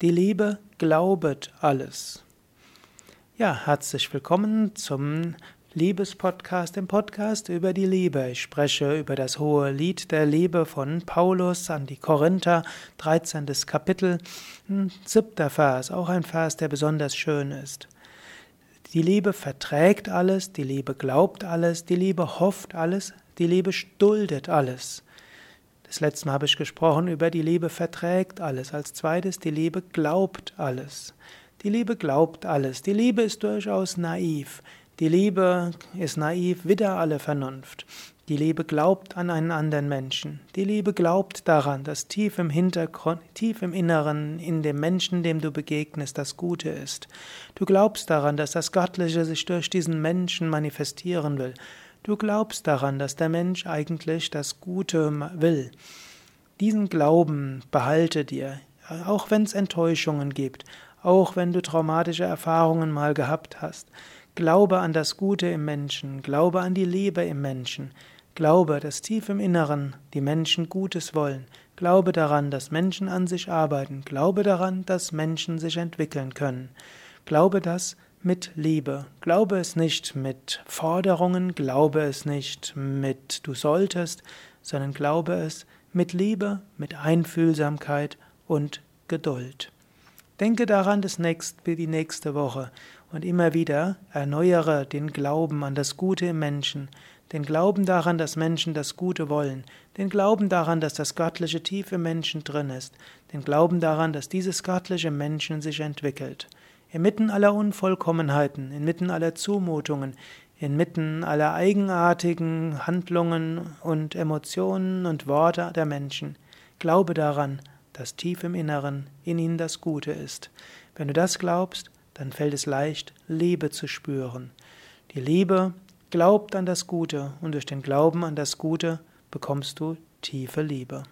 Die Liebe glaubet alles. Ja, herzlich willkommen zum Liebespodcast, dem Podcast über die Liebe. Ich spreche über das hohe Lied der Liebe von Paulus an die Korinther, 13. Kapitel, hm, siebter Vers, auch ein Vers, der besonders schön ist. Die Liebe verträgt alles, die Liebe glaubt alles, die Liebe hofft alles, die Liebe duldet alles. Das letzte Mal habe ich gesprochen über die Liebe verträgt alles. Als zweites, die Liebe glaubt alles. Die Liebe glaubt alles. Die Liebe ist durchaus naiv. Die Liebe ist naiv, wider alle Vernunft. Die Liebe glaubt an einen anderen Menschen. Die Liebe glaubt daran, dass tief im Hintergrund, tief im Inneren, in dem Menschen, dem du begegnest, das Gute ist. Du glaubst daran, dass das Göttliche sich durch diesen Menschen manifestieren will. Du glaubst daran, dass der Mensch eigentlich das Gute will. Diesen Glauben behalte dir, auch wenn es Enttäuschungen gibt, auch wenn du traumatische Erfahrungen mal gehabt hast. Glaube an das Gute im Menschen, glaube an die Liebe im Menschen, glaube, dass tief im Inneren die Menschen Gutes wollen, glaube daran, dass Menschen an sich arbeiten, glaube daran, dass Menschen sich entwickeln können, glaube das, mit Liebe. Glaube es nicht mit Forderungen, glaube es nicht mit du solltest, sondern glaube es mit Liebe, mit Einfühlsamkeit und Geduld. Denke daran das nächste, die nächste Woche und immer wieder erneuere den Glauben an das Gute im Menschen, den Glauben daran, dass Menschen das Gute wollen, den Glauben daran, dass das Göttliche tief im Menschen drin ist, den Glauben daran, dass dieses göttliche Menschen sich entwickelt. Inmitten aller Unvollkommenheiten, inmitten aller Zumutungen, inmitten aller eigenartigen Handlungen und Emotionen und Worte der Menschen, glaube daran, dass tief im Inneren in ihnen das Gute ist. Wenn du das glaubst, dann fällt es leicht, Liebe zu spüren. Die Liebe glaubt an das Gute und durch den Glauben an das Gute bekommst du tiefe Liebe.